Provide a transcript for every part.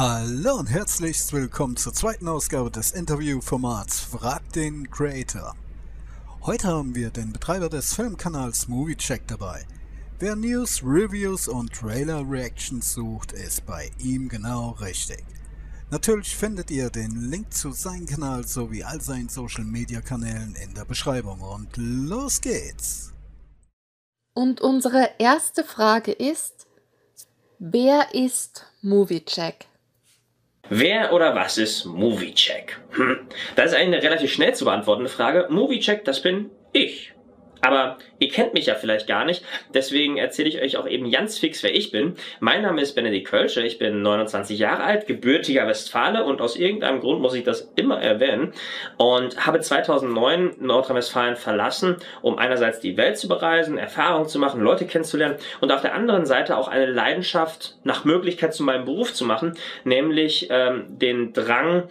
Hallo und herzlich willkommen zur zweiten Ausgabe des Interviewformats Frag den Creator. Heute haben wir den Betreiber des Filmkanals MovieCheck dabei. Wer News, Reviews und Trailer Reactions sucht, ist bei ihm genau richtig. Natürlich findet ihr den Link zu seinem Kanal sowie all seinen Social Media Kanälen in der Beschreibung und los geht's! Und unsere erste Frage ist, wer ist MovieCheck? Wer oder was ist MovieCheck? Hm. Das ist eine relativ schnell zu beantwortende Frage. MovieCheck, das bin ich. Aber ihr kennt mich ja vielleicht gar nicht, deswegen erzähle ich euch auch eben ganz fix, wer ich bin. Mein Name ist Benedikt Kölsche, ich bin 29 Jahre alt, gebürtiger Westfale und aus irgendeinem Grund muss ich das immer erwähnen und habe 2009 Nordrhein-Westfalen verlassen, um einerseits die Welt zu bereisen, Erfahrungen zu machen, Leute kennenzulernen und auf der anderen Seite auch eine Leidenschaft nach Möglichkeit zu meinem Beruf zu machen, nämlich ähm, den Drang,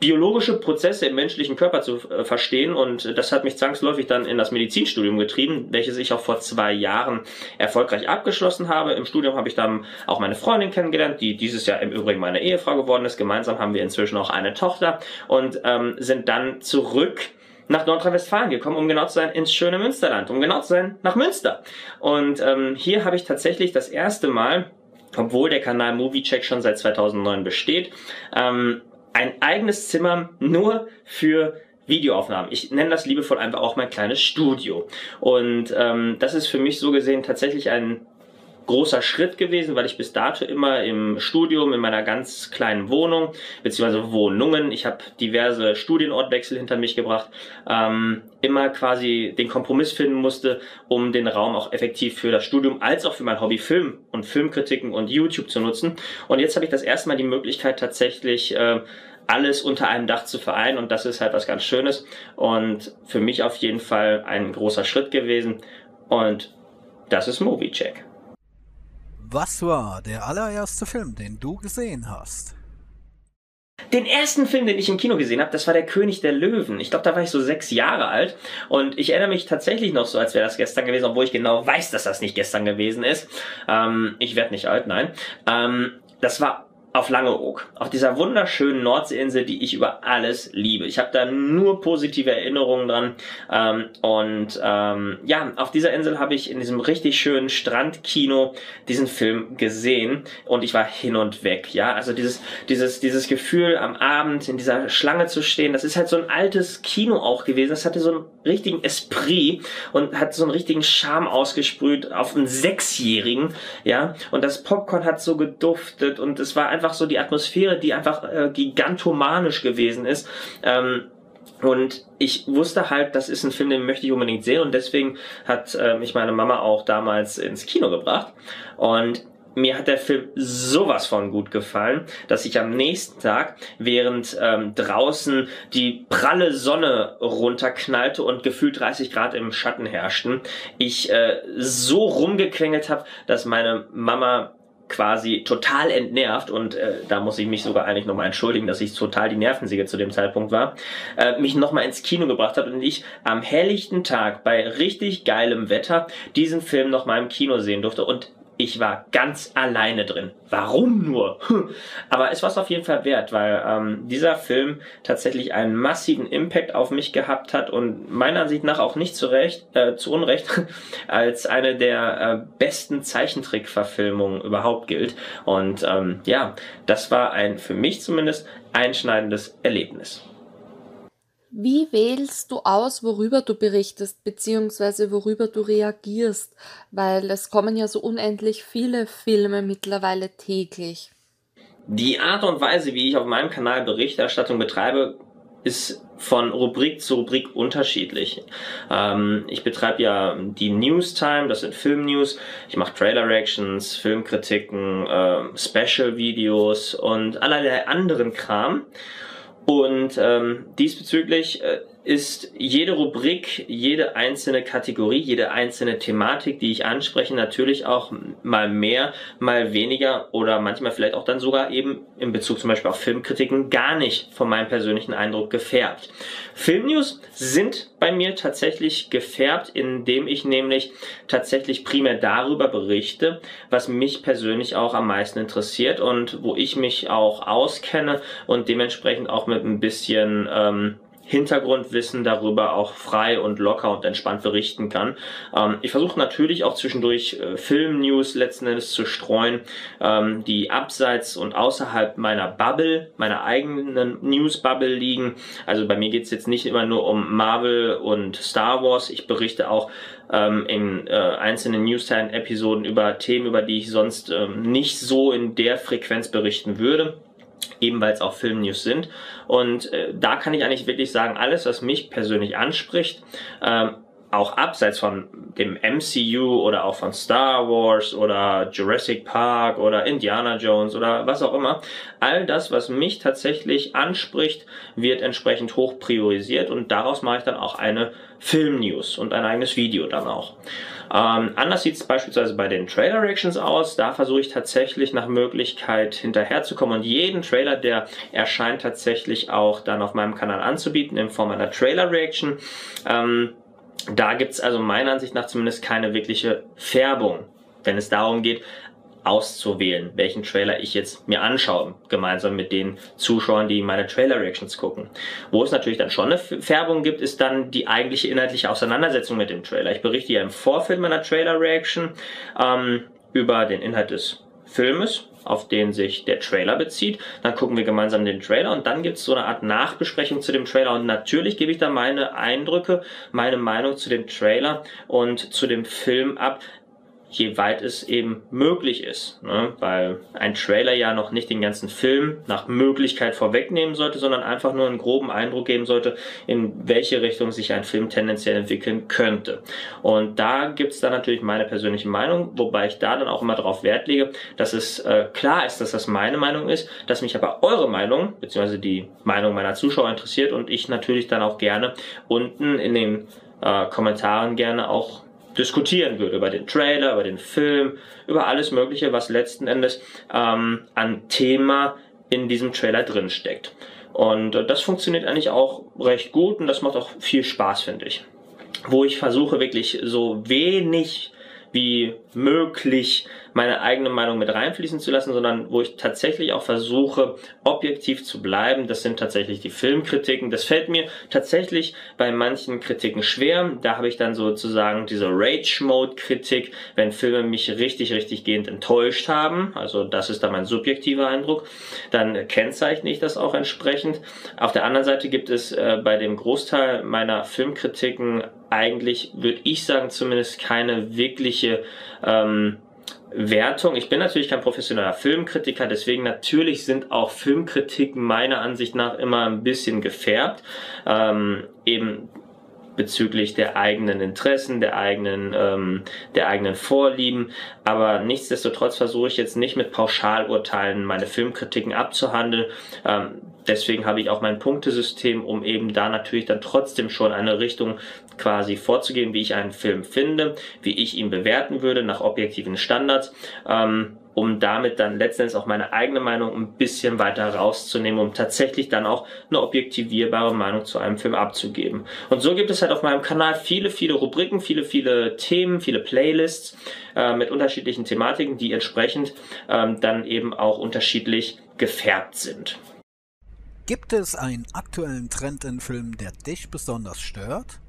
biologische Prozesse im menschlichen Körper zu äh, verstehen und das hat mich zwangsläufig dann in das Medizinstudium getrieben, welches ich auch vor zwei Jahren erfolgreich abgeschlossen habe. Im Studium habe ich dann auch meine Freundin kennengelernt, die dieses Jahr im Übrigen meine Ehefrau geworden ist. Gemeinsam haben wir inzwischen auch eine Tochter und ähm, sind dann zurück nach Nordrhein-Westfalen gekommen, um genau zu sein, ins schöne Münsterland, um genau zu sein, nach Münster. Und ähm, hier habe ich tatsächlich das erste Mal obwohl der Kanal MovieCheck schon seit 2009 besteht, ähm, ein eigenes Zimmer nur für Videoaufnahmen. Ich nenne das liebevoll einfach auch mein kleines Studio. Und ähm, das ist für mich so gesehen tatsächlich ein großer Schritt gewesen, weil ich bis dato immer im Studium in meiner ganz kleinen Wohnung beziehungsweise Wohnungen, ich habe diverse Studienortwechsel hinter mich gebracht, ähm, immer quasi den Kompromiss finden musste, um den Raum auch effektiv für das Studium als auch für mein Hobby Film und Filmkritiken und YouTube zu nutzen. Und jetzt habe ich das erste Mal die Möglichkeit tatsächlich äh, alles unter einem Dach zu vereinen und das ist halt was ganz Schönes und für mich auf jeden Fall ein großer Schritt gewesen und das ist Movie Check. Was war der allererste Film, den du gesehen hast? Den ersten Film, den ich im Kino gesehen habe, das war Der König der Löwen. Ich glaube, da war ich so sechs Jahre alt. Und ich erinnere mich tatsächlich noch so, als wäre das gestern gewesen, obwohl ich genau weiß, dass das nicht gestern gewesen ist. Ähm, ich werde nicht alt, nein. Ähm, das war auf Langeoog, auf dieser wunderschönen Nordseeinsel, die ich über alles liebe. Ich habe da nur positive Erinnerungen dran. Ähm, und ähm, ja, auf dieser Insel habe ich in diesem richtig schönen Strandkino diesen Film gesehen und ich war hin und weg. Ja, also dieses dieses dieses Gefühl am Abend in dieser Schlange zu stehen, das ist halt so ein altes Kino auch gewesen. Das hatte so einen richtigen Esprit und hat so einen richtigen Charme ausgesprüht auf einen Sechsjährigen. Ja, und das Popcorn hat so geduftet und es war einfach so die Atmosphäre, die einfach äh, gigantomanisch gewesen ist. Ähm, und ich wusste halt, das ist ein Film, den möchte ich unbedingt sehen und deswegen hat äh, mich meine Mama auch damals ins Kino gebracht. Und mir hat der Film sowas von gut gefallen, dass ich am nächsten Tag, während ähm, draußen die pralle Sonne runterknallte und gefühlt 30 Grad im Schatten herrschten, ich äh, so rumgequengelt habe, dass meine Mama quasi total entnervt und äh, da muss ich mich sogar eigentlich nochmal entschuldigen, dass ich total die Nervensäge zu dem Zeitpunkt war, äh, mich nochmal ins Kino gebracht hat und ich am helllichten Tag bei richtig geilem Wetter diesen Film nochmal im Kino sehen durfte. Und ich war ganz alleine drin. Warum nur? Aber es war es auf jeden Fall wert, weil ähm, dieser Film tatsächlich einen massiven Impact auf mich gehabt hat und meiner Ansicht nach auch nicht zu Recht, äh, zu Unrecht als eine der äh, besten Zeichentrickverfilmungen überhaupt gilt. Und ähm, ja, das war ein für mich zumindest einschneidendes Erlebnis. Wie wählst du aus, worüber du berichtest, beziehungsweise worüber du reagierst? Weil es kommen ja so unendlich viele Filme mittlerweile täglich. Die Art und Weise, wie ich auf meinem Kanal Berichterstattung betreibe, ist von Rubrik zu Rubrik unterschiedlich. Ähm, ich betreibe ja die News Time, das sind Filmnews. Ich mache Trailer Reactions, Filmkritiken, äh, Special Videos und allerlei anderen Kram. Und ähm, diesbezüglich äh, ist jede Rubrik, jede einzelne Kategorie, jede einzelne Thematik, die ich anspreche, natürlich auch mal mehr, mal weniger oder manchmal vielleicht auch dann sogar eben in Bezug zum Beispiel auf Filmkritiken gar nicht von meinem persönlichen Eindruck gefärbt. Filmnews sind bei mir tatsächlich gefärbt, indem ich nämlich tatsächlich primär darüber berichte, was mich persönlich auch am meisten interessiert und wo ich mich auch auskenne und dementsprechend auch mit ein bisschen ähm, Hintergrundwissen darüber auch frei und locker und entspannt berichten kann. Ähm, ich versuche natürlich auch zwischendurch äh, Film-News letzten Endes zu streuen, ähm, die abseits und außerhalb meiner Bubble, meiner eigenen News-Bubble liegen. Also bei mir geht's jetzt nicht immer nur um Marvel und Star Wars. Ich berichte auch ähm, in äh, einzelnen Newstime-Episoden über Themen, über die ich sonst ähm, nicht so in der Frequenz berichten würde eben weil es auch Filmnews sind. Und äh, da kann ich eigentlich wirklich sagen, alles, was mich persönlich anspricht, ähm, auch abseits von dem MCU oder auch von Star Wars oder Jurassic Park oder Indiana Jones oder was auch immer, all das, was mich tatsächlich anspricht, wird entsprechend hoch priorisiert und daraus mache ich dann auch eine Film-News und ein eigenes Video dann auch. Ähm, anders sieht es beispielsweise bei den Trailer Reactions aus. Da versuche ich tatsächlich nach Möglichkeit hinterherzukommen und jeden Trailer, der erscheint, tatsächlich auch dann auf meinem Kanal anzubieten in Form einer Trailer Reaction. Ähm, da gibt's also meiner Ansicht nach zumindest keine wirkliche Färbung, wenn es darum geht, auszuwählen, welchen Trailer ich jetzt mir anschaue, gemeinsam mit den Zuschauern, die meine Trailer-Reactions gucken. Wo es natürlich dann schon eine Färbung gibt, ist dann die eigentliche inhaltliche Auseinandersetzung mit dem Trailer. Ich berichte ja im Vorfeld meiner Trailer-Reaction ähm, über den Inhalt des Filmes, auf den sich der Trailer bezieht. Dann gucken wir gemeinsam den Trailer und dann gibt es so eine Art Nachbesprechung zu dem Trailer und natürlich gebe ich da meine Eindrücke, meine Meinung zu dem Trailer und zu dem Film ab, je weit es eben möglich ist. Ne? Weil ein Trailer ja noch nicht den ganzen Film nach Möglichkeit vorwegnehmen sollte, sondern einfach nur einen groben Eindruck geben sollte, in welche Richtung sich ein Film tendenziell entwickeln könnte. Und da gibt's dann natürlich meine persönliche Meinung, wobei ich da dann auch immer darauf Wert lege, dass es äh, klar ist, dass das meine Meinung ist, dass mich aber eure Meinung, beziehungsweise die Meinung meiner Zuschauer interessiert und ich natürlich dann auch gerne unten in den äh, Kommentaren gerne auch diskutieren würde, über den Trailer, über den Film, über alles Mögliche, was letzten Endes ähm, an Thema in diesem Trailer drin steckt. Und äh, das funktioniert eigentlich auch recht gut und das macht auch viel Spaß, finde ich. Wo ich versuche wirklich so wenig wie möglich meine eigene Meinung mit reinfließen zu lassen, sondern wo ich tatsächlich auch versuche, objektiv zu bleiben. Das sind tatsächlich die Filmkritiken. Das fällt mir tatsächlich bei manchen Kritiken schwer. Da habe ich dann sozusagen diese Rage-Mode-Kritik, wenn Filme mich richtig, richtig gehend enttäuscht haben. Also das ist dann mein subjektiver Eindruck. Dann kennzeichne ich das auch entsprechend. Auf der anderen Seite gibt es äh, bei dem Großteil meiner Filmkritiken eigentlich, würde ich sagen, zumindest keine wirkliche ähm, Wertung. Ich bin natürlich kein professioneller Filmkritiker, deswegen natürlich sind auch Filmkritiken meiner Ansicht nach immer ein bisschen gefärbt. Ähm, eben bezüglich der eigenen Interessen, der eigenen, ähm, der eigenen Vorlieben. Aber nichtsdestotrotz versuche ich jetzt nicht mit Pauschalurteilen meine Filmkritiken abzuhandeln. Ähm, deswegen habe ich auch mein Punktesystem, um eben da natürlich dann trotzdem schon eine Richtung quasi vorzugeben, wie ich einen Film finde, wie ich ihn bewerten würde nach objektiven Standards. Ähm, um damit dann letztendlich auch meine eigene Meinung ein bisschen weiter rauszunehmen, um tatsächlich dann auch eine objektivierbare Meinung zu einem Film abzugeben. Und so gibt es halt auf meinem Kanal viele, viele Rubriken, viele, viele Themen, viele Playlists äh, mit unterschiedlichen Thematiken, die entsprechend ähm, dann eben auch unterschiedlich gefärbt sind. Gibt es einen aktuellen Trend in Filmen, der dich besonders stört?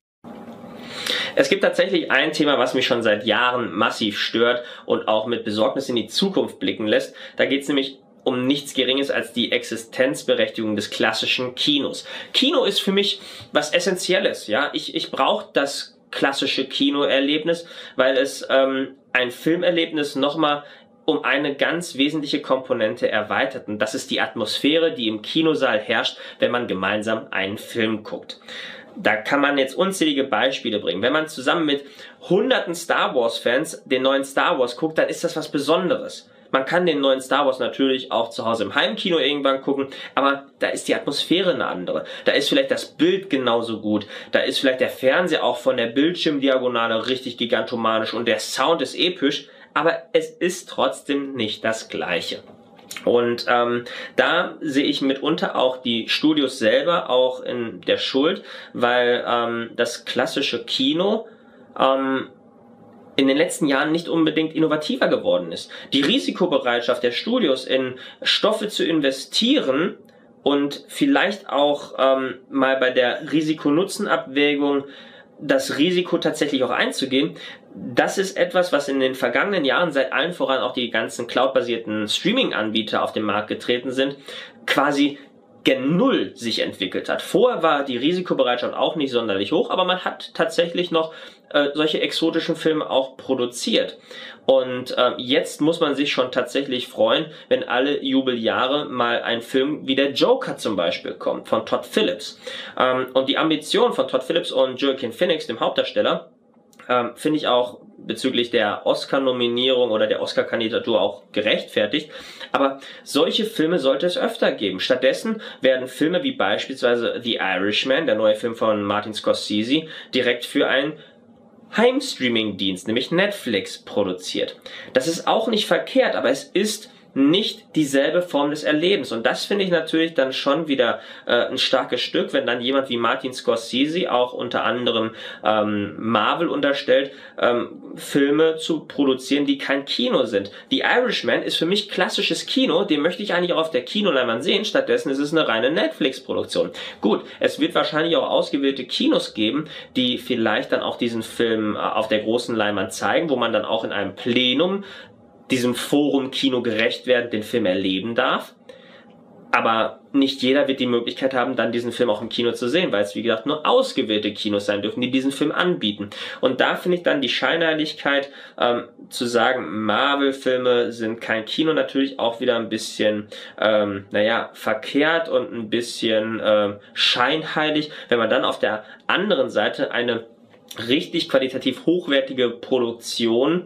Es gibt tatsächlich ein Thema, was mich schon seit Jahren massiv stört und auch mit Besorgnis in die Zukunft blicken lässt. Da geht es nämlich um nichts Geringes als die Existenzberechtigung des klassischen Kinos. Kino ist für mich was Essentielles. Ja, ich ich brauche das klassische Kinoerlebnis, weil es ähm, ein Filmerlebnis nochmal um eine ganz wesentliche Komponente erweitert. Und das ist die Atmosphäre, die im Kinosaal herrscht, wenn man gemeinsam einen Film guckt da kann man jetzt unzählige Beispiele bringen. Wenn man zusammen mit hunderten Star Wars Fans den neuen Star Wars guckt, dann ist das was Besonderes. Man kann den neuen Star Wars natürlich auch zu Hause im Heimkino irgendwann gucken, aber da ist die Atmosphäre eine andere. Da ist vielleicht das Bild genauso gut. Da ist vielleicht der Fernseher auch von der Bildschirmdiagonale richtig gigantomanisch und der Sound ist episch, aber es ist trotzdem nicht das gleiche. Und ähm, da sehe ich mitunter auch die Studios selber auch in der Schuld, weil ähm, das klassische Kino ähm, in den letzten Jahren nicht unbedingt innovativer geworden ist. Die Risikobereitschaft der Studios in Stoffe zu investieren und vielleicht auch ähm, mal bei der Risiko-Nutzen-Abwägung das Risiko tatsächlich auch einzugehen, das ist etwas, was in den vergangenen Jahren seit allen voran auch die ganzen cloud-basierten Streaming-Anbieter auf den Markt getreten sind, quasi gen Null sich entwickelt hat. Vorher war die Risikobereitschaft auch nicht sonderlich hoch, aber man hat tatsächlich noch äh, solche exotischen Filme auch produziert. Und äh, jetzt muss man sich schon tatsächlich freuen, wenn alle Jubeljahre mal ein Film wie der Joker zum Beispiel kommt, von Todd Phillips. Ähm, und die Ambition von Todd Phillips und Joaquin Phoenix, dem Hauptdarsteller, ähm, finde ich auch bezüglich der Oscar-Nominierung oder der Oscar-Kandidatur auch gerechtfertigt. Aber solche Filme sollte es öfter geben. Stattdessen werden Filme wie beispielsweise The Irishman, der neue Film von Martin Scorsese, direkt für einen Heimstreaming-Dienst, nämlich Netflix, produziert. Das ist auch nicht verkehrt, aber es ist nicht dieselbe Form des Erlebens. Und das finde ich natürlich dann schon wieder äh, ein starkes Stück, wenn dann jemand wie Martin Scorsese auch unter anderem ähm, Marvel unterstellt, ähm, Filme zu produzieren, die kein Kino sind. The Irishman ist für mich klassisches Kino, den möchte ich eigentlich auch auf der Kinoleinwand sehen, stattdessen ist es eine reine Netflix-Produktion. Gut, es wird wahrscheinlich auch ausgewählte Kinos geben, die vielleicht dann auch diesen Film äh, auf der großen Leinwand zeigen, wo man dann auch in einem Plenum diesem Forum Kino gerecht werden, den Film erleben darf. Aber nicht jeder wird die Möglichkeit haben, dann diesen Film auch im Kino zu sehen, weil es wie gesagt nur ausgewählte Kinos sein dürfen, die diesen Film anbieten. Und da finde ich dann die Scheinheiligkeit ähm, zu sagen, Marvel-Filme sind kein Kino natürlich auch wieder ein bisschen, ähm, naja, verkehrt und ein bisschen ähm, scheinheilig, wenn man dann auf der anderen Seite eine richtig qualitativ hochwertige Produktion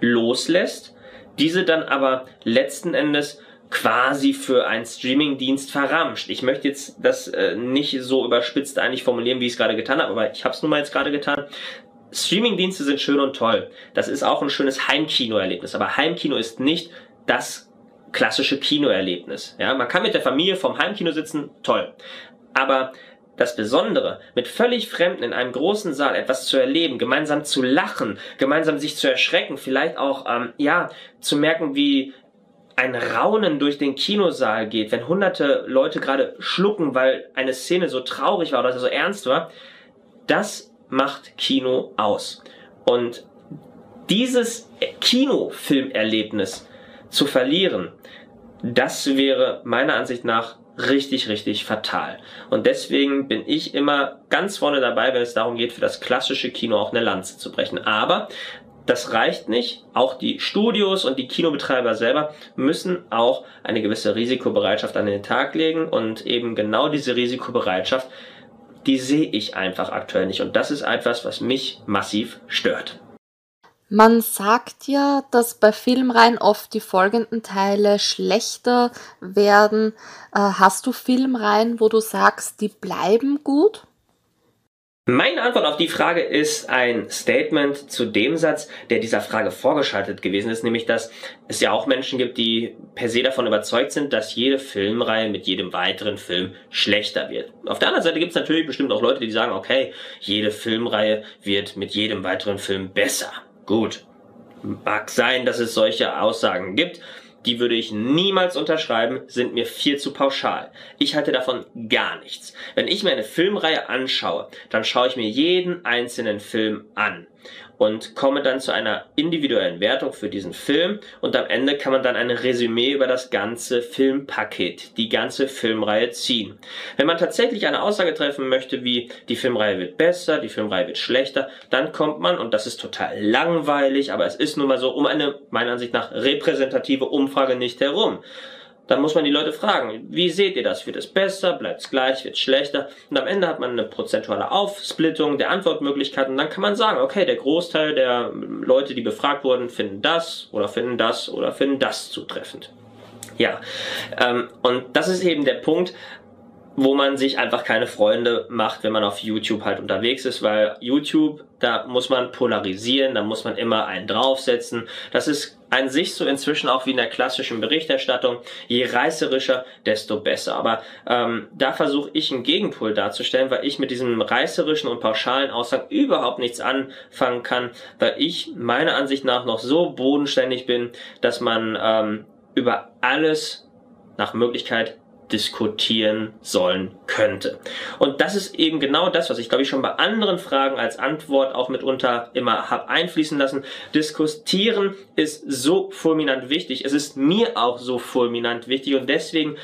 loslässt diese dann aber letzten Endes quasi für einen Streamingdienst verramscht. Ich möchte jetzt das äh, nicht so überspitzt eigentlich formulieren, wie ich es gerade getan habe, aber ich habe es nun mal jetzt gerade getan. Streamingdienste sind schön und toll. Das ist auch ein schönes Heimkinoerlebnis, aber Heimkino ist nicht das klassische Kinoerlebnis. Ja, man kann mit der Familie vom Heimkino sitzen, toll. Aber das Besondere, mit völlig Fremden in einem großen Saal etwas zu erleben, gemeinsam zu lachen, gemeinsam sich zu erschrecken, vielleicht auch, ähm, ja, zu merken, wie ein Raunen durch den Kinosaal geht, wenn hunderte Leute gerade schlucken, weil eine Szene so traurig war oder so ernst war, das macht Kino aus. Und dieses Kinofilmerlebnis zu verlieren, das wäre meiner Ansicht nach richtig, richtig fatal. Und deswegen bin ich immer ganz vorne dabei, wenn es darum geht, für das klassische Kino auch eine Lanze zu brechen. Aber das reicht nicht. Auch die Studios und die Kinobetreiber selber müssen auch eine gewisse Risikobereitschaft an den Tag legen und eben genau diese Risikobereitschaft, die sehe ich einfach aktuell nicht. Und das ist etwas, was mich massiv stört. Man sagt ja, dass bei Filmreihen oft die folgenden Teile schlechter werden. Äh, hast du Filmreihen, wo du sagst, die bleiben gut? Meine Antwort auf die Frage ist ein Statement zu dem Satz, der dieser Frage vorgeschaltet gewesen ist, nämlich dass es ja auch Menschen gibt, die per se davon überzeugt sind, dass jede Filmreihe mit jedem weiteren Film schlechter wird. Auf der anderen Seite gibt es natürlich bestimmt auch Leute, die sagen, okay, jede Filmreihe wird mit jedem weiteren Film besser. Gut, mag sein, dass es solche Aussagen gibt. Die würde ich niemals unterschreiben, sind mir viel zu pauschal. Ich halte davon gar nichts. Wenn ich mir eine Filmreihe anschaue, dann schaue ich mir jeden einzelnen Film an und komme dann zu einer individuellen Wertung für diesen Film und am Ende kann man dann ein Resümee über das ganze Filmpaket, die ganze Filmreihe ziehen. Wenn man tatsächlich eine Aussage treffen möchte, wie die Filmreihe wird besser, die Filmreihe wird schlechter, dann kommt man, und das ist total langweilig, aber es ist nun mal so, um eine, meiner Ansicht nach, repräsentative Umfrage nicht herum. Dann muss man die Leute fragen, wie seht ihr das? Wird es besser? Bleibt es gleich? Wird es schlechter? Und am Ende hat man eine prozentuale Aufsplittung der Antwortmöglichkeiten. Dann kann man sagen, okay, der Großteil der Leute, die befragt wurden, finden das oder finden das oder finden das zutreffend. Ja, ähm, und das ist eben der Punkt, wo man sich einfach keine Freunde macht, wenn man auf YouTube halt unterwegs ist, weil YouTube, da muss man polarisieren, da muss man immer einen draufsetzen. Das ist an sich so inzwischen auch wie in der klassischen Berichterstattung. Je reißerischer, desto besser. Aber ähm, da versuche ich einen Gegenpol darzustellen, weil ich mit diesem reißerischen und pauschalen Aussagen überhaupt nichts anfangen kann, weil ich meiner Ansicht nach noch so bodenständig bin, dass man ähm, über alles nach Möglichkeit diskutieren sollen könnte. Und das ist eben genau das, was ich glaube ich schon bei anderen Fragen als Antwort auch mitunter immer habe einfließen lassen. Diskutieren ist so fulminant wichtig. Es ist mir auch so fulminant wichtig und deswegen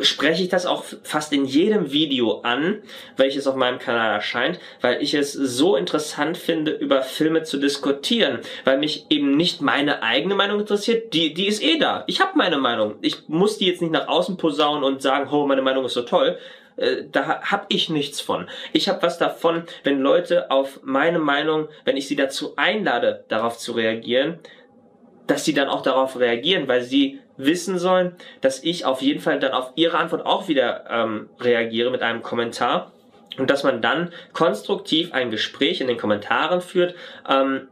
spreche ich das auch fast in jedem Video an, welches auf meinem Kanal erscheint, weil ich es so interessant finde, über Filme zu diskutieren, weil mich eben nicht meine eigene Meinung interessiert, die, die ist eh da. Ich habe meine Meinung. Ich muss die jetzt nicht nach außen posaunen und sagen, oh, meine Meinung ist so toll. Äh, da habe ich nichts von. Ich habe was davon, wenn Leute auf meine Meinung, wenn ich sie dazu einlade, darauf zu reagieren, dass sie dann auch darauf reagieren, weil sie wissen sollen, dass ich auf jeden Fall dann auf ihre Antwort auch wieder ähm, reagiere mit einem Kommentar und dass man dann konstruktiv ein Gespräch in den Kommentaren führt, ähm,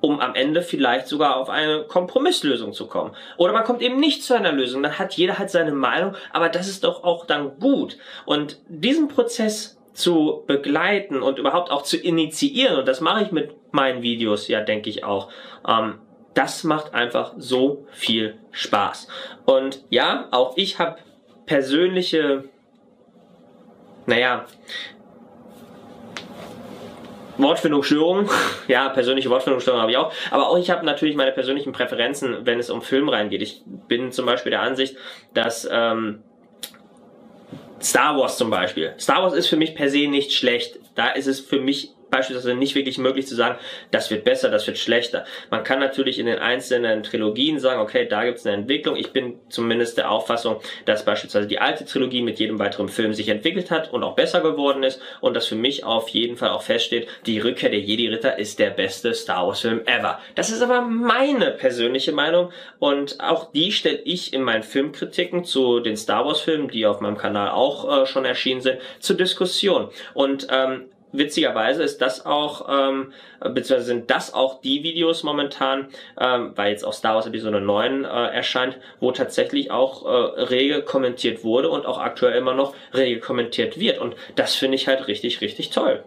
um am Ende vielleicht sogar auf eine Kompromisslösung zu kommen. Oder man kommt eben nicht zu einer Lösung, dann hat jeder halt seine Meinung, aber das ist doch auch dann gut. Und diesen Prozess zu begleiten und überhaupt auch zu initiieren, und das mache ich mit meinen Videos ja, denke ich auch, ähm, das macht einfach so viel Spaß. Und ja, auch ich habe persönliche, naja, Wortfindungsstörungen, ja, persönliche Wortfindungsstörungen habe ich auch, aber auch ich habe natürlich meine persönlichen Präferenzen, wenn es um Film reingeht. Ich bin zum Beispiel der Ansicht, dass ähm, Star Wars zum Beispiel. Star Wars ist für mich per se nicht schlecht. Da ist es für mich beispielsweise nicht wirklich möglich zu sagen, das wird besser, das wird schlechter. Man kann natürlich in den einzelnen Trilogien sagen, okay, da gibt es eine Entwicklung. Ich bin zumindest der Auffassung, dass beispielsweise die alte Trilogie mit jedem weiteren Film sich entwickelt hat und auch besser geworden ist und dass für mich auf jeden Fall auch feststeht, die Rückkehr der Jedi-Ritter ist der beste Star Wars-Film ever. Das ist aber meine persönliche Meinung und auch die stelle ich in meinen Filmkritiken zu den Star Wars-Filmen, die auf meinem Kanal auch äh, schon erschienen sind, zur Diskussion. Und ähm, witzigerweise ist das auch, ähm, beziehungsweise sind das auch die Videos momentan, ähm, weil jetzt auch Star Wars Episode 9 äh, erscheint, wo tatsächlich auch äh, rege kommentiert wurde und auch aktuell immer noch rege kommentiert wird. Und das finde ich halt richtig, richtig toll.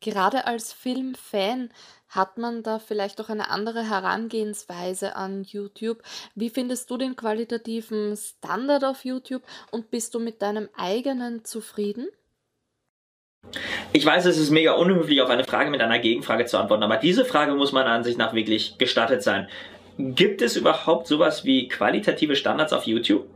Gerade als Filmfan hat man da vielleicht auch eine andere Herangehensweise an YouTube? Wie findest du den qualitativen Standard auf YouTube und bist du mit deinem eigenen zufrieden? Ich weiß, es ist mega unhöflich, auf eine Frage mit einer Gegenfrage zu antworten, aber diese Frage muss meiner Ansicht nach wirklich gestattet sein. Gibt es überhaupt sowas wie qualitative Standards auf YouTube?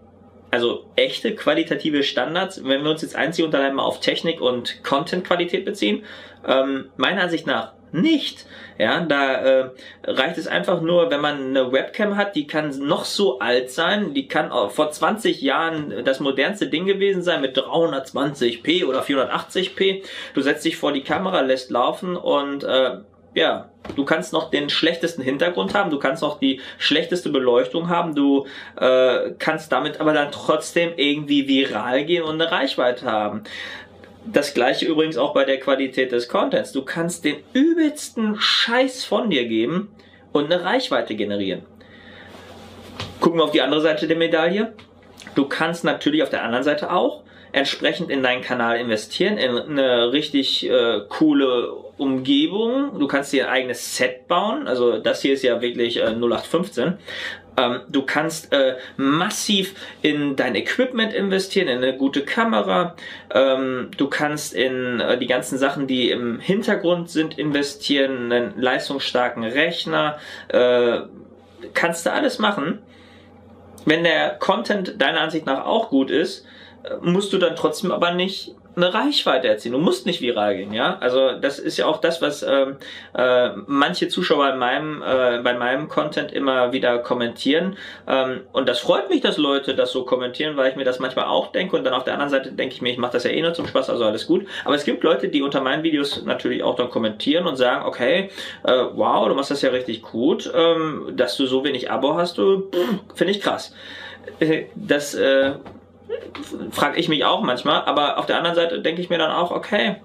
Also echte qualitative Standards, wenn wir uns jetzt einzig und allein mal auf Technik und Content-Qualität beziehen? Ähm, meiner Ansicht nach nicht. Ja, da äh, reicht es einfach nur, wenn man eine Webcam hat, die kann noch so alt sein, die kann auch vor 20 Jahren das modernste Ding gewesen sein mit 320p oder 480p. Du setzt dich vor die Kamera, lässt laufen und äh, ja, du kannst noch den schlechtesten Hintergrund haben, du kannst noch die schlechteste Beleuchtung haben, du äh, kannst damit aber dann trotzdem irgendwie viral gehen und eine Reichweite haben. Das gleiche übrigens auch bei der Qualität des Contents. Du kannst den übelsten Scheiß von dir geben und eine Reichweite generieren. Gucken wir auf die andere Seite der Medaille. Du kannst natürlich auf der anderen Seite auch entsprechend in deinen Kanal investieren, in eine richtig äh, coole Umgebung. Du kannst dir ein eigenes Set bauen. Also das hier ist ja wirklich äh, 0815. Ähm, du kannst äh, massiv in dein Equipment investieren, in eine gute Kamera. Ähm, du kannst in äh, die ganzen Sachen, die im Hintergrund sind, investieren, einen leistungsstarken Rechner. Äh, kannst du alles machen. Wenn der Content deiner Ansicht nach auch gut ist, musst du dann trotzdem aber nicht eine Reichweite erzielen. Du musst nicht viral gehen, ja. Also das ist ja auch das, was ähm, äh, manche Zuschauer in meinem, äh, bei meinem Content immer wieder kommentieren. Ähm, und das freut mich, dass Leute das so kommentieren, weil ich mir das manchmal auch denke. Und dann auf der anderen Seite denke ich mir, ich mache das ja eh nur zum Spaß, also alles gut. Aber es gibt Leute, die unter meinen Videos natürlich auch dann kommentieren und sagen, okay, äh, wow, du machst das ja richtig gut, ähm, dass du so wenig Abo hast, du finde ich krass. Äh, das äh, frage ich mich auch manchmal, aber auf der anderen Seite denke ich mir dann auch, okay,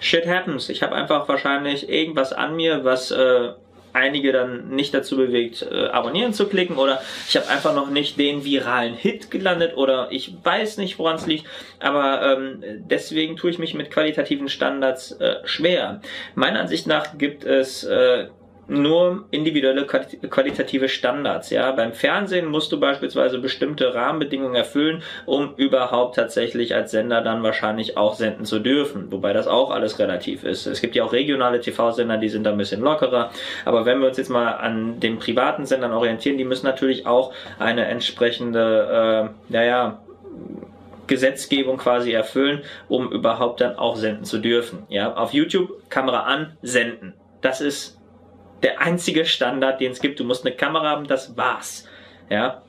shit happens. Ich habe einfach wahrscheinlich irgendwas an mir, was äh, einige dann nicht dazu bewegt, äh, abonnieren zu klicken oder ich habe einfach noch nicht den viralen Hit gelandet oder ich weiß nicht, woran es liegt, aber ähm, deswegen tue ich mich mit qualitativen Standards äh, schwer. Meiner Ansicht nach gibt es äh, nur individuelle qualitative Standards. Ja, beim Fernsehen musst du beispielsweise bestimmte Rahmenbedingungen erfüllen, um überhaupt tatsächlich als Sender dann wahrscheinlich auch senden zu dürfen. Wobei das auch alles relativ ist. Es gibt ja auch regionale TV-Sender, die sind da ein bisschen lockerer. Aber wenn wir uns jetzt mal an den privaten Sendern orientieren, die müssen natürlich auch eine entsprechende, äh, naja, Gesetzgebung quasi erfüllen, um überhaupt dann auch senden zu dürfen. Ja, auf YouTube Kamera an, senden. Das ist der einzige Standard, den es gibt. Du musst eine Kamera haben, das war's. Ja.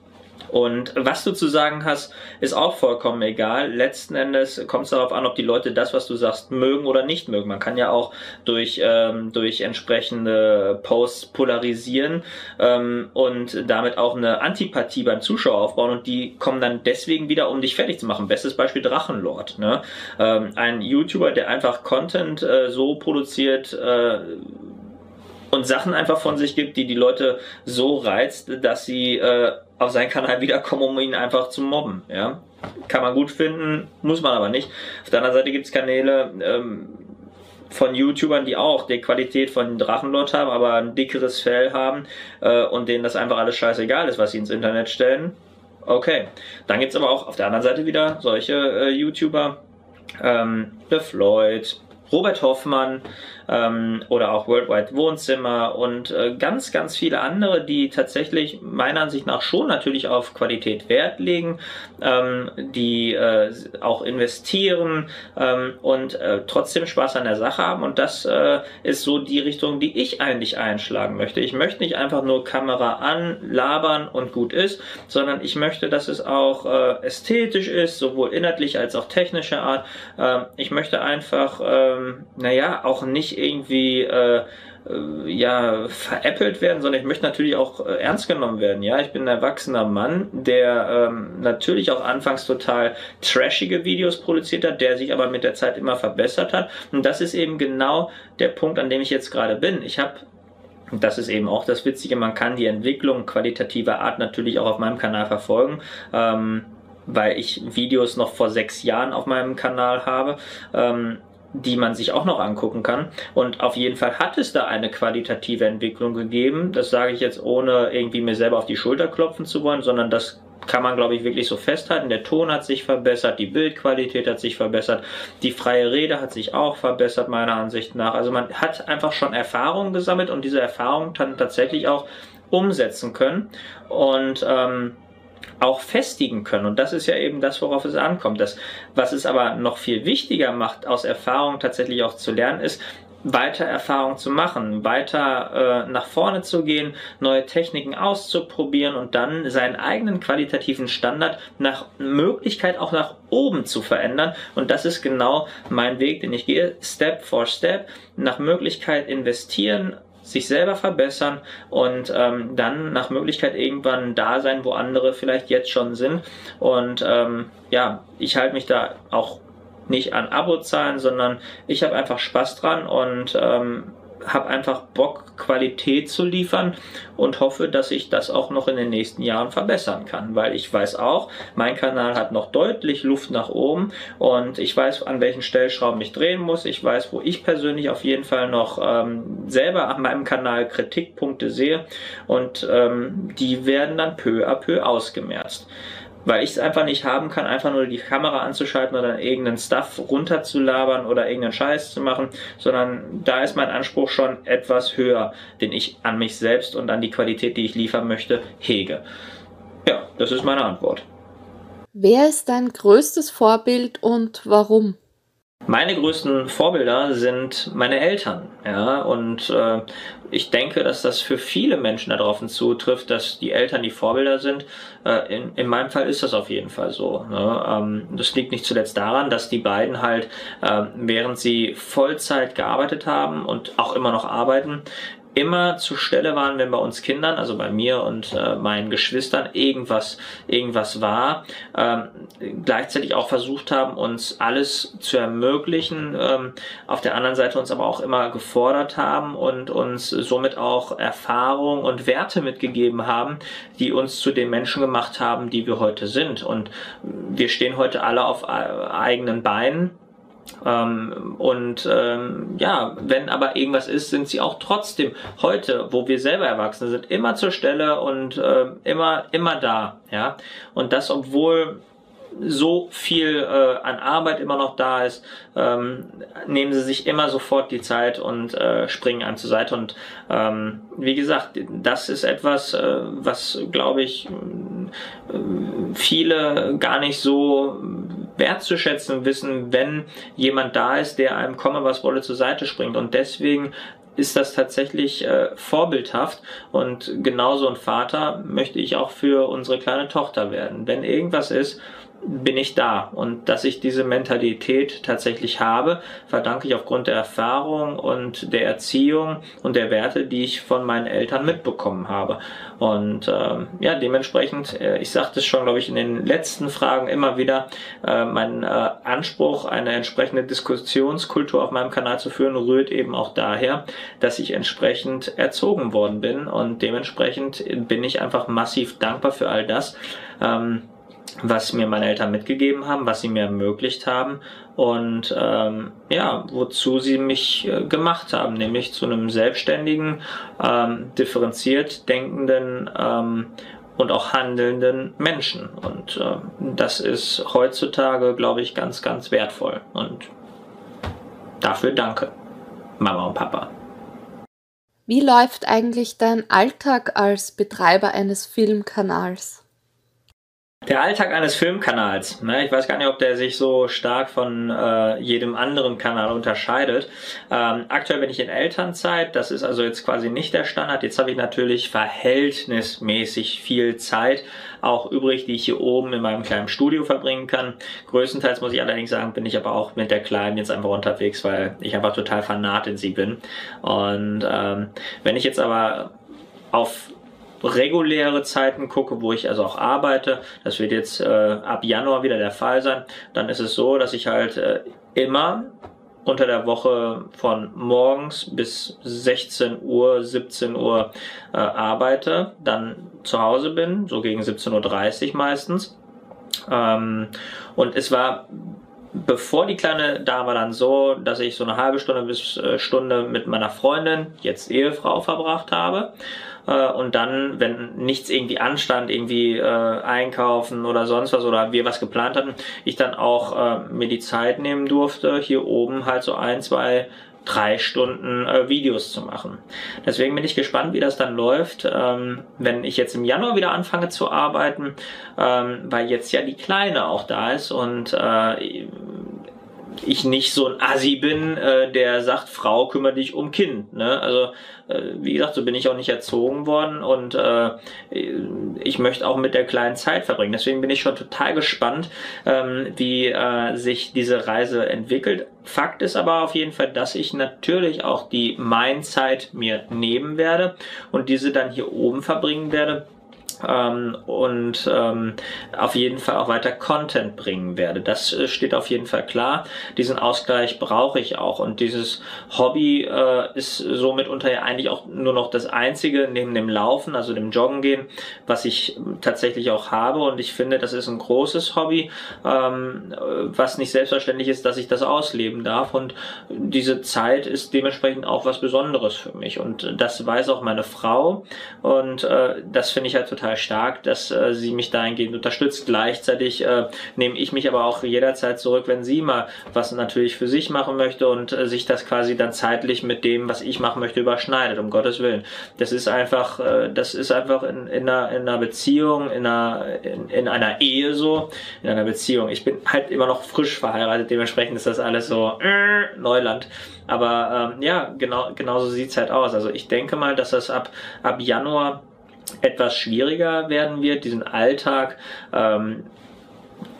Und was du zu sagen hast, ist auch vollkommen egal. Letzten Endes kommt es darauf an, ob die Leute das, was du sagst, mögen oder nicht mögen. Man kann ja auch durch, ähm, durch entsprechende Posts polarisieren ähm, und damit auch eine Antipathie beim Zuschauer aufbauen und die kommen dann deswegen wieder, um dich fertig zu machen. Bestes Beispiel Drachenlord. Ne? Ähm, ein YouTuber, der einfach Content äh, so produziert, äh, und Sachen einfach von sich gibt, die die Leute so reizt, dass sie äh, auf seinen Kanal wiederkommen, um ihn einfach zu mobben. Ja? Kann man gut finden, muss man aber nicht. Auf der anderen Seite gibt es Kanäle ähm, von YouTubern, die auch die Qualität von Drachenlord haben, aber ein dickeres Fell haben äh, und denen das einfach alles scheißegal ist, was sie ins Internet stellen. Okay. Dann gibt es aber auch auf der anderen Seite wieder solche äh, YouTuber, ähm, The Floyd, Robert Hoffmann ähm, oder auch Worldwide Wohnzimmer und äh, ganz, ganz viele andere, die tatsächlich meiner Ansicht nach schon natürlich auf Qualität Wert legen, ähm, die äh, auch investieren ähm, und äh, trotzdem Spaß an der Sache haben. Und das äh, ist so die Richtung, die ich eigentlich einschlagen möchte. Ich möchte nicht einfach nur Kamera an, labern und gut ist, sondern ich möchte, dass es auch äh, ästhetisch ist, sowohl inhaltlich als auch technischer Art. Ähm, ich möchte einfach, ähm, naja, auch nicht irgendwie äh, ja veräppelt werden, sondern ich möchte natürlich auch äh, ernst genommen werden. Ja, ich bin ein erwachsener Mann, der ähm, natürlich auch anfangs total trashige Videos produziert hat, der sich aber mit der Zeit immer verbessert hat. Und das ist eben genau der Punkt, an dem ich jetzt gerade bin. Ich habe und das ist eben auch das Witzige, man kann die Entwicklung qualitativer Art natürlich auch auf meinem Kanal verfolgen. Ähm, weil ich Videos noch vor sechs Jahren auf meinem Kanal habe. Ähm, die man sich auch noch angucken kann. Und auf jeden Fall hat es da eine qualitative Entwicklung gegeben. Das sage ich jetzt ohne irgendwie mir selber auf die Schulter klopfen zu wollen, sondern das kann man, glaube ich, wirklich so festhalten. Der Ton hat sich verbessert, die Bildqualität hat sich verbessert, die freie Rede hat sich auch verbessert, meiner Ansicht nach. Also man hat einfach schon Erfahrungen gesammelt und diese Erfahrungen dann tatsächlich auch umsetzen können. Und ähm, auch festigen können. Und das ist ja eben das, worauf es ankommt. Das, was es aber noch viel wichtiger macht, aus Erfahrung tatsächlich auch zu lernen, ist, weiter Erfahrung zu machen, weiter äh, nach vorne zu gehen, neue Techniken auszuprobieren und dann seinen eigenen qualitativen Standard nach Möglichkeit auch nach oben zu verändern. Und das ist genau mein Weg, den ich gehe, Step for Step, nach Möglichkeit investieren, sich selber verbessern und ähm, dann nach Möglichkeit irgendwann da sein, wo andere vielleicht jetzt schon sind. Und ähm, ja, ich halte mich da auch nicht an Abozahlen, sondern ich habe einfach Spaß dran und ähm, habe einfach Bock, Qualität zu liefern und hoffe, dass ich das auch noch in den nächsten Jahren verbessern kann, weil ich weiß auch, mein Kanal hat noch deutlich Luft nach oben und ich weiß, an welchen Stellschrauben ich drehen muss. Ich weiß, wo ich persönlich auf jeden Fall noch ähm, selber an meinem Kanal Kritikpunkte sehe und ähm, die werden dann peu à peu ausgemerzt weil ich es einfach nicht haben kann, einfach nur die Kamera anzuschalten oder irgendeinen Stuff runterzulabern oder irgendeinen Scheiß zu machen, sondern da ist mein Anspruch schon etwas höher, den ich an mich selbst und an die Qualität, die ich liefern möchte, hege. Ja, das ist meine Antwort. Wer ist dein größtes Vorbild und warum? Meine größten Vorbilder sind meine Eltern, ja, und äh, ich denke, dass das für viele Menschen darauf zutrifft, dass die Eltern die Vorbilder sind. Äh, in, in meinem Fall ist das auf jeden Fall so. Ne? Ähm, das liegt nicht zuletzt daran, dass die beiden halt, äh, während sie Vollzeit gearbeitet haben und auch immer noch arbeiten, immer zur Stelle waren, wenn bei uns Kindern, also bei mir und äh, meinen Geschwistern, irgendwas, irgendwas war, ähm, gleichzeitig auch versucht haben, uns alles zu ermöglichen, ähm, auf der anderen Seite uns aber auch immer gefordert haben und uns somit auch Erfahrung und Werte mitgegeben haben, die uns zu den Menschen gemacht haben, die wir heute sind. Und wir stehen heute alle auf äh, eigenen Beinen ähm, und ähm, ja, wenn aber irgendwas ist, sind sie auch trotzdem heute, wo wir selber Erwachsene sind, immer zur Stelle und äh, immer immer da. Ja, und das obwohl so viel äh, an Arbeit immer noch da ist, ähm, nehmen sie sich immer sofort die Zeit und äh, springen einem zur Seite. Und ähm, wie gesagt, das ist etwas, äh, was, glaube ich, äh, viele gar nicht so wertzuschätzen wissen, wenn jemand da ist, der einem komme was wolle zur Seite springt. Und deswegen ist das tatsächlich äh, vorbildhaft und genauso ein Vater möchte ich auch für unsere kleine Tochter werden. Wenn irgendwas ist, bin ich da. Und dass ich diese Mentalität tatsächlich habe, verdanke ich aufgrund der Erfahrung und der Erziehung und der Werte, die ich von meinen Eltern mitbekommen habe. Und ähm, ja, dementsprechend, äh, ich sagte es schon, glaube ich, in den letzten Fragen immer wieder, äh, mein äh, Anspruch, eine entsprechende Diskussionskultur auf meinem Kanal zu führen, rührt eben auch daher, dass ich entsprechend erzogen worden bin und dementsprechend bin ich einfach massiv dankbar für all das. Ähm, was mir meine Eltern mitgegeben haben, was sie mir ermöglicht haben und ähm, ja, wozu sie mich äh, gemacht haben, nämlich zu einem selbstständigen, ähm, differenziert denkenden ähm, und auch handelnden Menschen. Und äh, das ist heutzutage, glaube ich, ganz, ganz wertvoll. Und dafür danke, Mama und Papa. Wie läuft eigentlich dein Alltag als Betreiber eines Filmkanals? Der Alltag eines Filmkanals. Ne? Ich weiß gar nicht, ob der sich so stark von äh, jedem anderen Kanal unterscheidet. Ähm, aktuell bin ich in Elternzeit. Das ist also jetzt quasi nicht der Standard. Jetzt habe ich natürlich verhältnismäßig viel Zeit auch übrig, die ich hier oben in meinem kleinen Studio verbringen kann. Größtenteils muss ich allerdings sagen, bin ich aber auch mit der Kleinen jetzt einfach unterwegs, weil ich einfach total fanat in sie bin. Und ähm, wenn ich jetzt aber auf reguläre Zeiten gucke, wo ich also auch arbeite, das wird jetzt äh, ab Januar wieder der Fall sein, dann ist es so, dass ich halt äh, immer unter der Woche von morgens bis 16 Uhr, 17 Uhr äh, arbeite, dann zu Hause bin, so gegen 17.30 Uhr meistens. Ähm, und es war bevor die kleine da war dann so, dass ich so eine halbe Stunde bis äh, Stunde mit meiner Freundin, jetzt Ehefrau, verbracht habe. Äh, und dann, wenn nichts irgendwie anstand, irgendwie äh, einkaufen oder sonst was oder wir was geplant hatten, ich dann auch äh, mir die Zeit nehmen durfte, hier oben halt so ein, zwei drei Stunden äh, Videos zu machen. Deswegen bin ich gespannt, wie das dann läuft, ähm, wenn ich jetzt im Januar wieder anfange zu arbeiten, ähm, weil jetzt ja die Kleine auch da ist und äh, ich nicht so ein Assi bin, äh, der sagt, Frau, kümmere dich um Kind. Ne? Also, äh, wie gesagt, so bin ich auch nicht erzogen worden und äh, ich möchte auch mit der kleinen Zeit verbringen. Deswegen bin ich schon total gespannt, ähm, wie äh, sich diese Reise entwickelt. Fakt ist aber auf jeden Fall, dass ich natürlich auch die Mein-Zeit mir nehmen werde und diese dann hier oben verbringen werde ähm, und ähm, auf jeden Fall auch weiter Content bringen werde. Das äh, steht auf jeden Fall klar. Diesen Ausgleich brauche ich auch. Und dieses Hobby äh, ist somit unter ja eigentlich auch nur noch das einzige neben dem Laufen, also dem Joggen gehen, was ich tatsächlich auch habe. Und ich finde, das ist ein großes Hobby, ähm, was nicht selbstverständlich ist, dass ich das ausleben darf. Und diese Zeit ist dementsprechend auch was Besonderes für mich. Und das weiß auch meine Frau. Und äh, das finde ich halt total total stark, dass äh, sie mich dahingehend unterstützt. Gleichzeitig äh, nehme ich mich aber auch jederzeit zurück, wenn sie mal was natürlich für sich machen möchte und äh, sich das quasi dann zeitlich mit dem, was ich machen möchte, überschneidet, um Gottes Willen. Das ist einfach, äh, das ist einfach in, in, einer, in einer Beziehung, in einer, in, in einer Ehe so, in einer Beziehung. Ich bin halt immer noch frisch verheiratet, dementsprechend ist das alles so äh, Neuland. Aber ähm, ja, genau, genauso sieht's halt aus. Also ich denke mal, dass das ab, ab Januar etwas schwieriger werden wird, diesen Alltag ähm,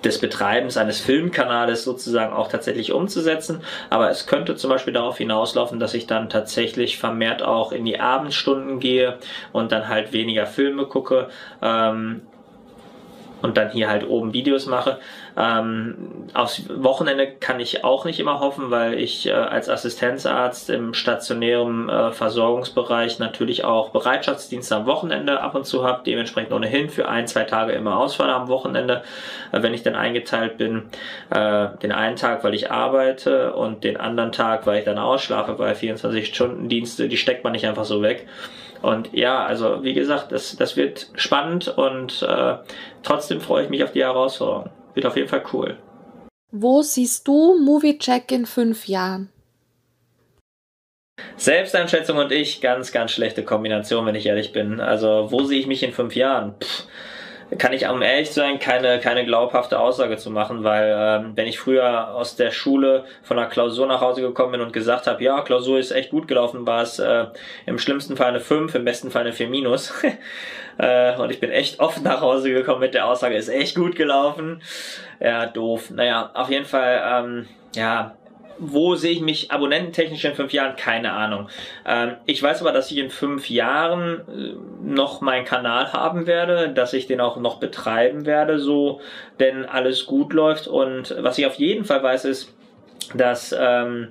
des Betreibens eines Filmkanales sozusagen auch tatsächlich umzusetzen. Aber es könnte zum Beispiel darauf hinauslaufen, dass ich dann tatsächlich vermehrt auch in die Abendstunden gehe und dann halt weniger Filme gucke. Ähm, und dann hier halt oben Videos mache. Ähm, aufs Wochenende kann ich auch nicht immer hoffen, weil ich äh, als Assistenzarzt im stationären äh, Versorgungsbereich natürlich auch Bereitschaftsdienst am Wochenende ab und zu habe, dementsprechend ohnehin für ein, zwei Tage immer ausfalle am Wochenende, äh, wenn ich dann eingeteilt bin. Äh, den einen Tag, weil ich arbeite und den anderen Tag, weil ich dann ausschlafe, weil 24-Stunden-Dienste, die steckt man nicht einfach so weg. Und ja, also wie gesagt, das, das wird spannend und äh, trotzdem freue ich mich auf die Herausforderung. Wird auf jeden Fall cool. Wo siehst du Movie Check in fünf Jahren? Selbsteinschätzung und ich, ganz, ganz schlechte Kombination, wenn ich ehrlich bin. Also, wo sehe ich mich in fünf Jahren? Pff kann ich um ehrlich zu sein keine, keine glaubhafte Aussage zu machen, weil ähm, wenn ich früher aus der Schule von einer Klausur nach Hause gekommen bin und gesagt habe, ja, Klausur ist echt gut gelaufen, war es äh, im schlimmsten Fall eine 5, im besten Fall eine 4 minus. äh, und ich bin echt oft nach Hause gekommen mit der Aussage, ist echt gut gelaufen. Ja, doof. Naja, auf jeden Fall, ähm, ja, wo sehe ich mich abonnententechnisch in fünf Jahren? Keine Ahnung. Ähm, ich weiß aber, dass ich in fünf Jahren äh, noch meinen Kanal haben werde, dass ich den auch noch betreiben werde, so denn alles gut läuft. Und was ich auf jeden Fall weiß, ist, dass ähm,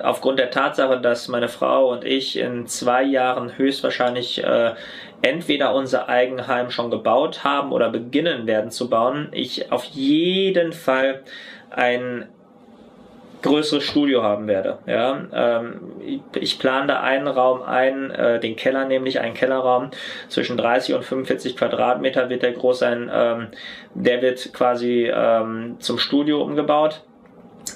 aufgrund der Tatsache, dass meine Frau und ich in zwei Jahren höchstwahrscheinlich äh, entweder unser Eigenheim schon gebaut haben oder beginnen werden zu bauen, ich auf jeden Fall ein größeres Studio haben werde. Ja, ähm, ich plane da einen Raum ein, äh, den Keller nämlich, einen Kellerraum zwischen 30 und 45 Quadratmeter wird der groß sein. Ähm, der wird quasi ähm, zum Studio umgebaut.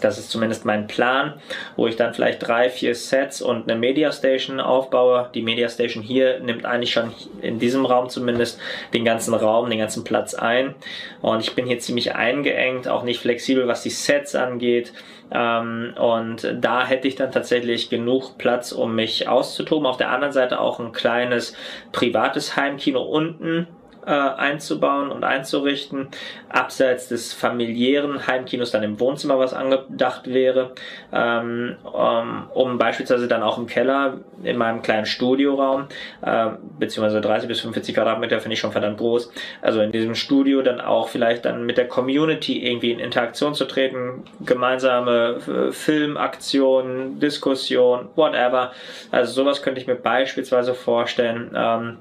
Das ist zumindest mein Plan, wo ich dann vielleicht drei, vier Sets und eine Media Station aufbaue. Die Media Station hier nimmt eigentlich schon in diesem Raum zumindest den ganzen Raum, den ganzen Platz ein. Und ich bin hier ziemlich eingeengt, auch nicht flexibel, was die Sets angeht. Ähm, und da hätte ich dann tatsächlich genug Platz, um mich auszutoben. Auf der anderen Seite auch ein kleines privates Heimkino unten äh, einzubauen und einzurichten. Abseits des familiären Heimkinos dann im Wohnzimmer was angedacht wäre, ähm, um, um beispielsweise dann auch im Keller in meinem kleinen Studioraum, äh, beziehungsweise 30 bis 45 Quadratmeter finde ich schon verdammt groß, also in diesem Studio dann auch vielleicht dann mit der Community irgendwie in Interaktion zu treten, gemeinsame äh, Filmaktionen, Diskussion, whatever. Also sowas könnte ich mir beispielsweise vorstellen. Ähm,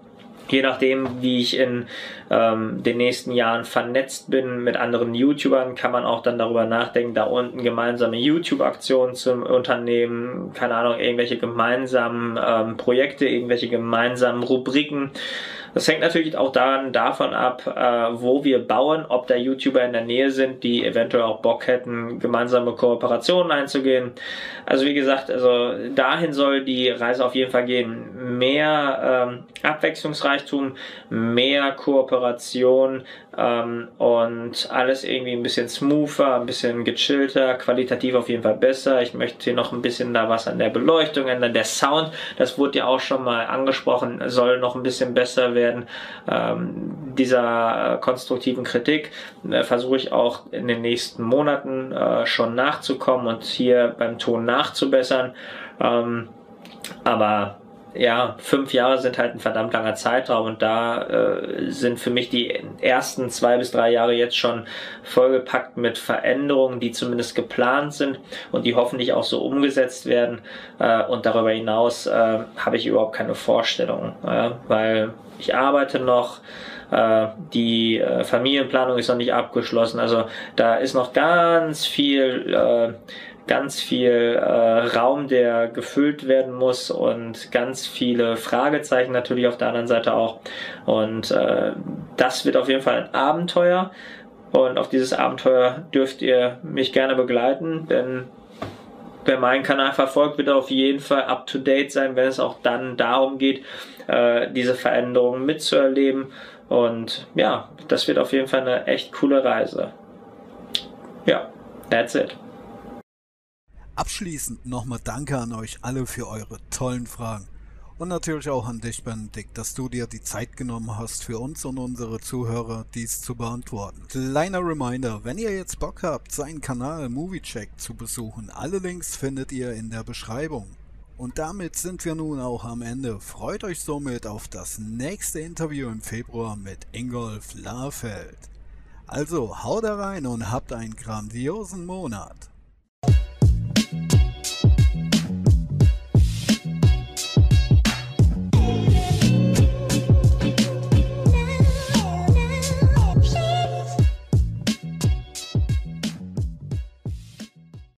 je nachdem, wie ich in ähm, den nächsten Jahren vernetzt bin mit anderen YouTubern, kann man auch dann darüber nachdenken, da unten gemeinsame YouTube-Aktionen zu unternehmen, keine Ahnung, irgendwelche gemeinsamen ähm, Projekte, irgendwelche gemeinsamen Rubriken das hängt natürlich auch dann davon ab, äh, wo wir bauen, ob da YouTuber in der Nähe sind, die eventuell auch Bock hätten, gemeinsame Kooperationen einzugehen. Also wie gesagt, also dahin soll die Reise auf jeden Fall gehen. Mehr ähm, Abwechslungsreichtum, mehr Kooperation ähm, und alles irgendwie ein bisschen smoother, ein bisschen gechillter, qualitativ auf jeden Fall besser. Ich möchte hier noch ein bisschen da was an der Beleuchtung ändern. Der Sound, das wurde ja auch schon mal angesprochen, soll noch ein bisschen besser werden werden. Ähm, dieser äh, konstruktiven Kritik äh, versuche ich auch in den nächsten Monaten äh, schon nachzukommen und hier beim Ton nachzubessern. Ähm, aber ja, fünf Jahre sind halt ein verdammt langer Zeitraum und da äh, sind für mich die ersten zwei bis drei Jahre jetzt schon vollgepackt mit Veränderungen, die zumindest geplant sind und die hoffentlich auch so umgesetzt werden. Äh, und darüber hinaus äh, habe ich überhaupt keine Vorstellung, weil ich arbeite noch, äh, die äh, Familienplanung ist noch nicht abgeschlossen. Also da ist noch ganz viel, äh, ganz viel äh, Raum, der gefüllt werden muss und ganz viele Fragezeichen natürlich auf der anderen Seite auch. Und äh, das wird auf jeden Fall ein Abenteuer. Und auf dieses Abenteuer dürft ihr mich gerne begleiten, denn wer meinen Kanal verfolgt, wird auf jeden Fall up to date sein, wenn es auch dann darum geht, äh, diese Veränderungen mitzuerleben. Und ja, das wird auf jeden Fall eine echt coole Reise. Ja, that's it. Abschließend nochmal Danke an euch alle für eure tollen Fragen. Und natürlich auch an dich, Benedikt, dass du dir die Zeit genommen hast, für uns und unsere Zuhörer dies zu beantworten. Kleiner Reminder, wenn ihr jetzt Bock habt, seinen Kanal MovieCheck zu besuchen, alle Links findet ihr in der Beschreibung. Und damit sind wir nun auch am Ende. Freut euch somit auf das nächste Interview im Februar mit Ingolf Lahrfeld. Also haut rein und habt einen grandiosen Monat.